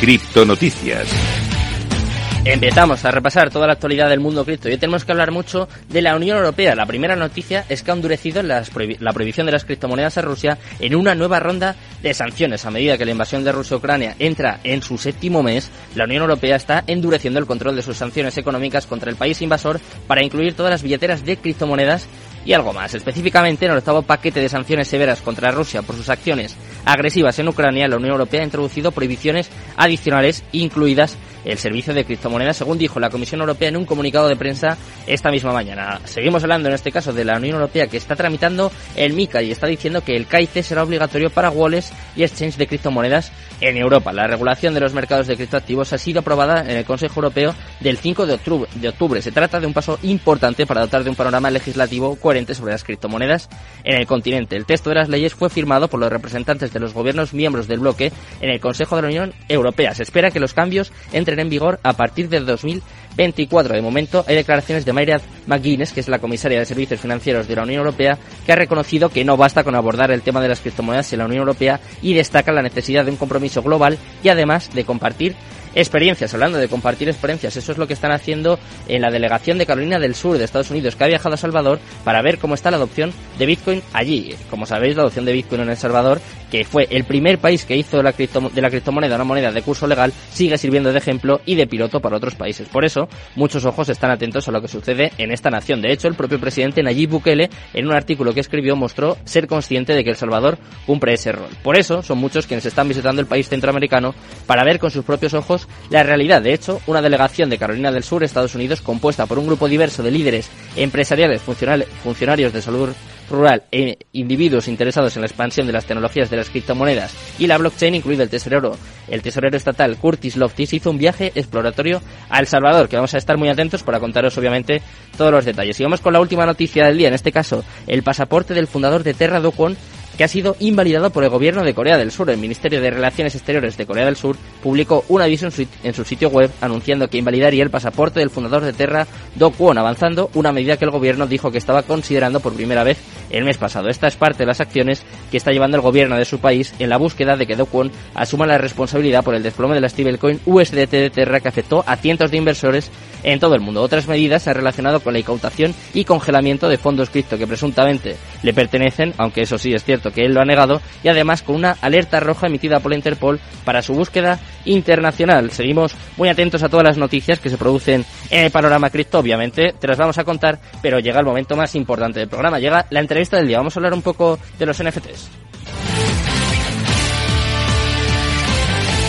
Criptonoticias. Empezamos a repasar toda la actualidad del mundo cripto y hoy tenemos que hablar mucho de la Unión Europea. La primera noticia es que ha endurecido la prohibición de las criptomonedas a Rusia en una nueva ronda de sanciones. A medida que la invasión de Rusia a Ucrania entra en su séptimo mes, la Unión Europea está endureciendo el control de sus sanciones económicas contra el país invasor para incluir todas las billeteras de criptomonedas y algo más. Específicamente, en el octavo paquete de sanciones severas contra Rusia por sus acciones agresivas en Ucrania, la Unión Europea ha introducido prohibiciones adicionales, incluidas el servicio de criptomonedas, según dijo la Comisión Europea en un comunicado de prensa esta misma mañana. Seguimos hablando en este caso de la Unión Europea que está tramitando el MICA y está diciendo que el KIC será obligatorio para wallets y exchange de criptomonedas en Europa. La regulación de los mercados de criptoactivos ha sido aprobada en el Consejo Europeo del 5 de octubre. De octubre. Se trata de un paso importante para dotar de un panorama legislativo coherente sobre las criptomonedas en el continente. El texto de las leyes fue firmado por los representantes de los gobiernos miembros del bloque en el Consejo de la Unión Europea. Se espera que los cambios entren en vigor a partir de 2024. De momento hay declaraciones de Mayra McGuinness, que es la comisaria de Servicios Financieros de la Unión Europea, que ha reconocido que no basta con abordar el tema de las criptomonedas en la Unión Europea y destaca la necesidad de un compromiso global y además de compartir experiencias, hablando de compartir experiencias, eso es lo que están haciendo en la delegación de Carolina del Sur de Estados Unidos, que ha viajado a Salvador para ver cómo está la adopción de Bitcoin allí. Como sabéis, la adopción de Bitcoin en El Salvador, que fue el primer país que hizo de la criptomoneda una moneda de curso legal, sigue sirviendo de ejemplo y de piloto para otros países. Por eso, muchos ojos están atentos a lo que sucede en esta nación. De hecho, el propio presidente Nayib Bukele, en un artículo que escribió, mostró ser consciente de que El Salvador cumple ese rol. Por eso, son muchos quienes están visitando el país centroamericano para ver con sus propios ojos la realidad. De hecho, una delegación de Carolina del Sur, Estados Unidos, compuesta por un grupo diverso de líderes empresariales, funcionarios de salud rural e individuos interesados en la expansión de las tecnologías de las criptomonedas y la blockchain, incluido el tesorero, el tesorero estatal Curtis Loftis, hizo un viaje exploratorio a El Salvador, que vamos a estar muy atentos para contaros obviamente todos los detalles. Y vamos con la última noticia del día, en este caso, el pasaporte del fundador de Terra Do que ha sido invalidado por el gobierno de Corea del Sur. El Ministerio de Relaciones Exteriores de Corea del Sur publicó un aviso en su, sitio web anunciando que invalidaría el pasaporte del fundador de Terra, Do Kwon, avanzando una medida que el gobierno dijo que estaba considerando por primera vez el mes pasado. Esta es parte de las acciones que está llevando el gobierno de su país en la búsqueda de que Do Kwon asuma la responsabilidad por el desplome de la stablecoin USDT de Terra que afectó a cientos de inversores en todo el mundo. Otras medidas se han relacionado con la incautación y congelamiento de fondos cripto que presuntamente le pertenecen, aunque eso sí es cierto que él lo ha negado, y además con una alerta roja emitida por la Interpol para su búsqueda internacional. Seguimos muy atentos a todas las noticias que se producen en el panorama cripto, obviamente, te las vamos a contar, pero llega el momento más importante del programa, llega la entrevista del día. Vamos a hablar un poco de los NFTs.